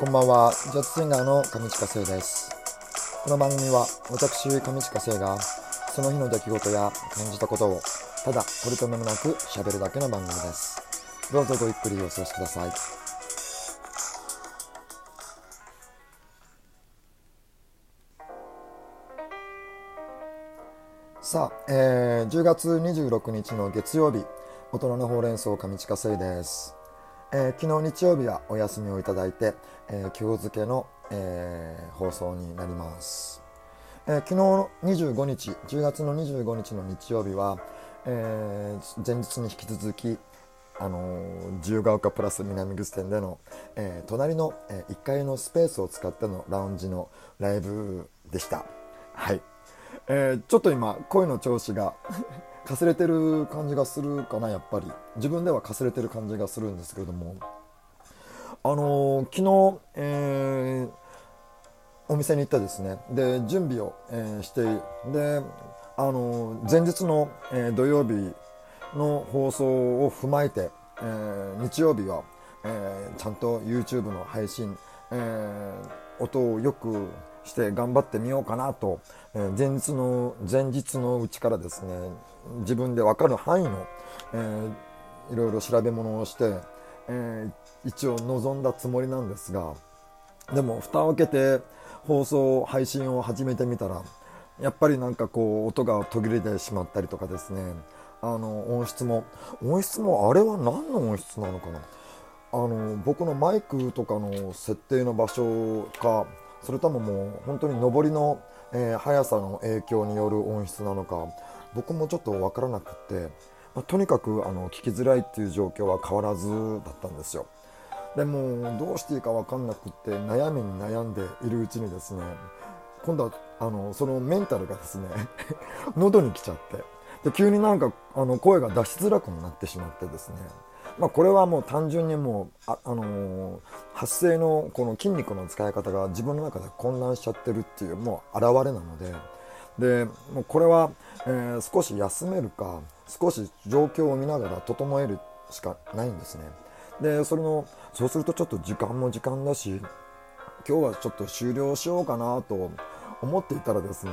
こんばんは、ジャズシンガーの上近聖です。この番組は私、上近聖がその日の出来事や感じたことをただ取り留めもなく喋るだけの番組です。どうぞごゆっくりお過ごしください。さあ、えー10月26日の月曜日、大人のほうれん草上近聖です。えー昨日日曜日はお休みをいただいて、えー今日付の、えー放送になります、えー昨日の25日10月の25日の日曜日は、えー前日に引き続きあの自由が丘プラス南口店での、えー隣の、え1階のスペースを使ってのラウンジのライブでした。はい、えーちょっと今声の調子がかすれてる感じがするかなやっぱり。自分ではかすれてる感じがするんですけれども。あのー昨日、えーお店に行ってですね。で準備を、えーしてであの前日の、えー土曜日の放送を踏まえて、えー日曜日は、えーちゃんと YouTube の配信、えー音をよくして頑張ってみようかなと、えー前日の前日のうちからですね自分で分かる範囲の、えーいろいろ調べ物をして、えー一応望んだつもりなんですがでも蓋を開けて放送配信を始めてみたらやっぱりなんかこう音が途切れてしまったりとかですねあの音質も音質もあれは何の音質なのかな？あの僕のマイクとかの設定の場所かそれとももう本当に上りの、えー速さの影響による音質なのか僕もちょっと分からなくって、まあとにかくあの聞きづらいっていう状況は変わらずだったんですよ。でもどうしていいか分かんなくって悩みに悩んでいるうちにですね今度はあのそのメンタルがですね 喉に来ちゃってで急になんかあの声が出しづらくなってしまってですねまあこれはもう単純にもうあ、あのー発声のこの筋肉の使い方が自分の中で混乱しちゃってるっていうもう表れなのででもうこれは、えー少し休めるか少し状況を見ながら整えるしかないんですね。でそれのそうするとちょっと時間も時間だし今日はちょっと終了しようかなと思っていたらですね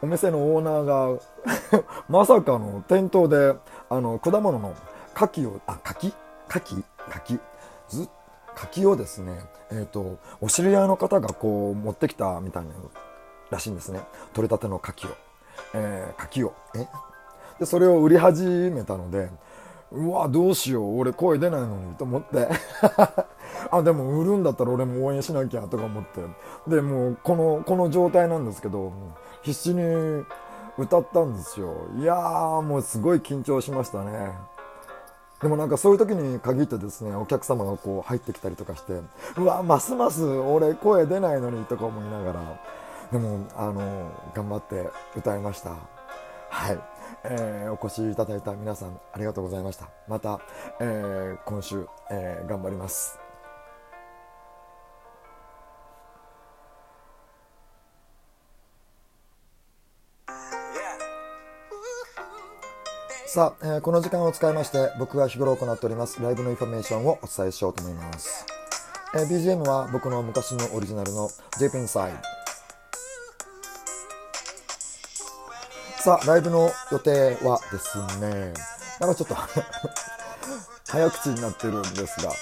お店のオーナーが まさかの店頭であの果物の柿をあ柿？柿？柿？ず柿をですねえっ、とお知り合いの方がこう持ってきたみたいならしいんですね。取れたての柿を、えー柿を。え？でそれを売り始めたのでうわどうしよう俺声出ないのにと思って。あでも売るんだったら俺も応援しなきゃとか思って。でもうこのこの状態なんですけど必死に歌ったんですよ。いやーもうすごい緊張しましたね。でもなんかそういう時に限ってですねお客様がこう入ってきたりとかしてうわますます俺声出ないのにとか思いながらでもあの頑張って歌いました。はい、えーお越しいただいた皆さんありがとうございました。また、えー今週、えー頑張ります。さあ、えーこの時間を使いまして僕が日頃行っておりますライブのインフォメーションをお伝えしようと思います、えー BGM は僕の昔のオリジナルの j p i n s i d e さあライブの予定はですねなんかちょっと 早口になってるんですが、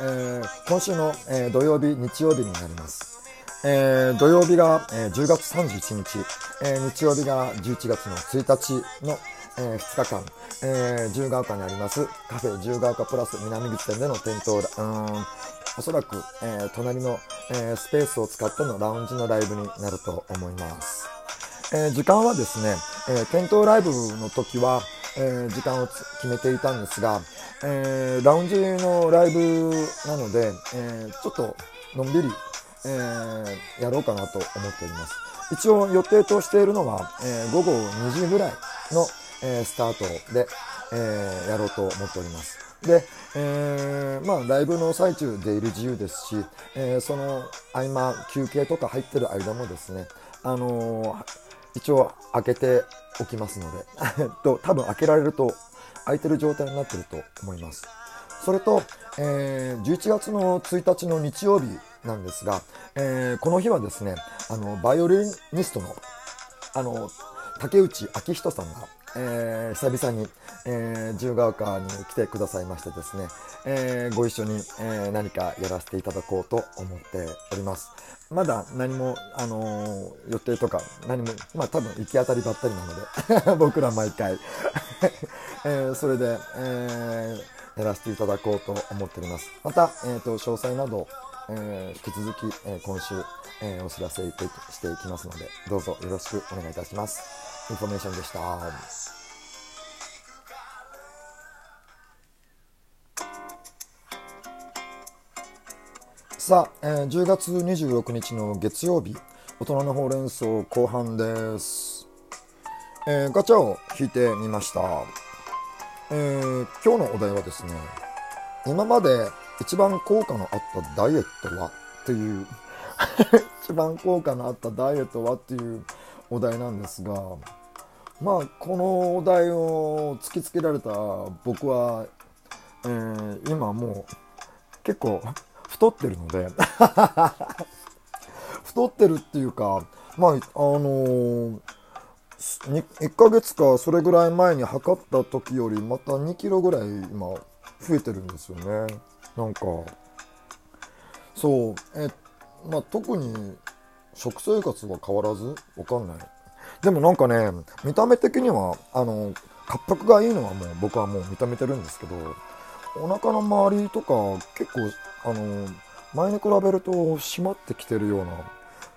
えー今週の、えー土曜日日曜日になります。えー土曜日が、えー10月31日、えー日曜日が11月の1日の、え2日間、えー自由が丘にありますカフェ自由が丘プラス南口店での店頭うんおそらく、えー隣の、えスペースを使ってのラウンジのライブになると思います。え時間はですね、え店頭ライブの時は、え時間を決めていたんですが、えラウンジのライブなので、えちょっとのんびり、えやろうかなと思っております。一応予定としているのは、え午後2時ぐらいの、えースタートで、えーやろうと思っております。で、えーまあ、ライブの最中出入り自由ですし、えその合間、休憩とか入ってる間もですね、あの一応開けておきますので、と、多分開けられると、開いてる状態になってると思います。それと、えー、11月の1日の日曜日なんですが、えー、この日はですねあのバイオリニストのあの竹内昭人さんが、えー、久々に、えー、自由が丘に来てくださいましてですね、えー、ご一緒に、え、何かやらせていただこうと思っております。まだ何も、あの、予定とか何も、まあ多分行き当たりばったりなので 僕ら毎回 え、それで、え、やらせていただこうと思っております。また、えーと、詳細など、え、引き続き、え、今週、え、お知らせしていきますので、どうぞよろしくお願いいたします。インフォメーションでした。さあ、えー、10月26日の月曜日、大人のほうれん草後半です。えー、ガチャを引いてみました。えー、今日のお題はですね今まで一番効果のあったダイエットはっていう 一番効果のあったダイエットはっていうお題なんですがまあこのお題を突きつけられた僕は、えー、今もう結構太ってるので 太ってるっていうかまああのー1ヶ月かそれぐらい前に測った時よりまた2キロぐらい今増えてるんですよね。なんかそうえまあ特に食生活は変わらず？わかんない。でもなんかね見た目的にはあの滑腹がいいのはもう僕はもう認めてるんですけどお腹の周りとか結構あの前に比べると締まってきてるような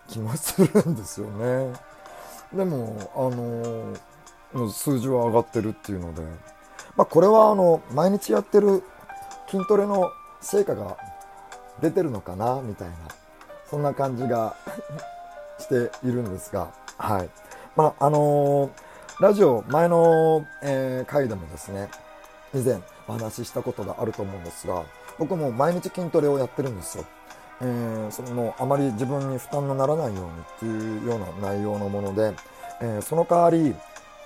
気もするんですよね。でも、あの、数字は上がってるっていうので、まあ、これはあの毎日やってる筋トレの成果が出てるのかなみたいな。そんな感じがしているんですが、はい。まああのー、ラジオ前の、えー、回でもですね以前お話ししたことがあると思うんですが僕も毎日筋トレをやってるんですよ。えー、そのあまり自分に負担のならないようにっていうような内容のもので、えー、その代わり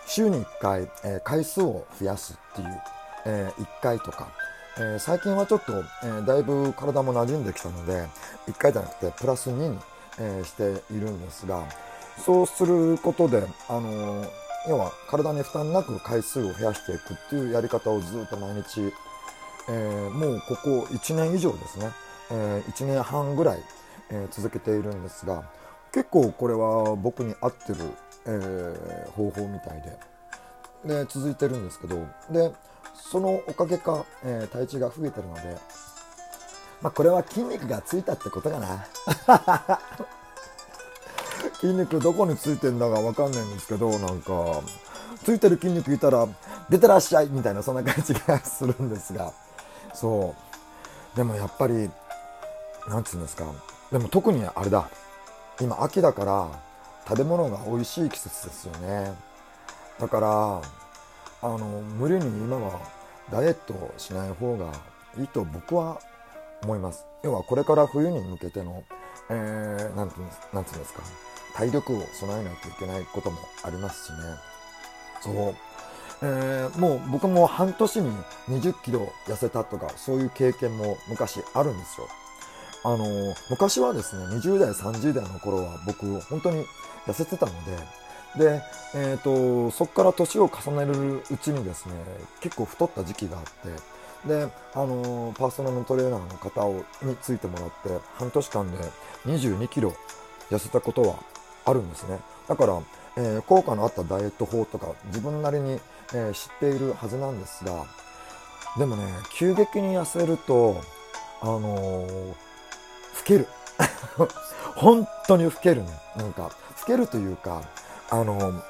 週に1回、えー、回数を増やすっていう、え1回とか、え最近はちょっと、えだいぶ体も馴染んできたので1回じゃなくてプラス2に、えしているんですがそうすることで、あの要は体に負担なく回数を増やしていくっていうやり方をずっと毎日、えもうここ1年以上ですねえ、1年半ぐらい、え、続けているんですが結構これは僕に合ってる、え、方法みたいでで続いてるんですけどでそのおかげか、え体重が増えてるので、まあ、これは筋肉がついたってことかな。筋肉どこについてんだか分かんないんですけどなんかついてる筋肉いたら出てらっしゃいみたいなそんな感じがするんですが。そう。でもやっぱりなんつうんですか。でも特にあれだ。今秋だから食べ物が美味しい季節ですよね。だからあの無理に今はダイエットしない方がいいと僕は思います。要はこれから冬に向けての、えー、なんてなんつうんですか。体力を備えないといけないこともありますしね。そう、えー、もう僕も半年に20キロ痩せたとかそういう経験も昔あるんですよ。あの昔はですね20代30代の頃は僕本当に痩せてたのでで、えーと、そこから年を重ねるうちにですね結構太った時期があってで、あのパーソナルトレーナーの方をについてもらって半年間で2 2キロ痩せたことはあるんですね。だから、えー、効果のあったダイエット法とか自分なりに、えー、知っているはずなんですがでもね急激に痩せるとあのー老ける。本当に老けるね。なんか老けるというかあの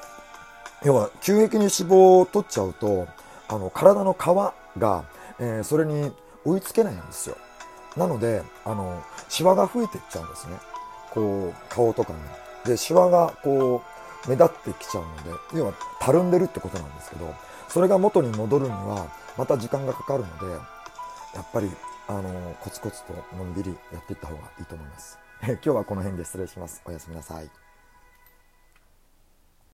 要は急激に脂肪を取っちゃうとあの体の皮が、えー、それに追いつけないんですよなのであのシワが増えていっちゃうんですねこう顔とかにでシワがこう目立ってきちゃうので要はたるんでるってことなんですけどそれが元に戻るにはまた時間がかかるのでやっぱりあのコツコツとのんびりやっていった方がいいと思います。今日はこの辺で失礼します。おやすみなさい。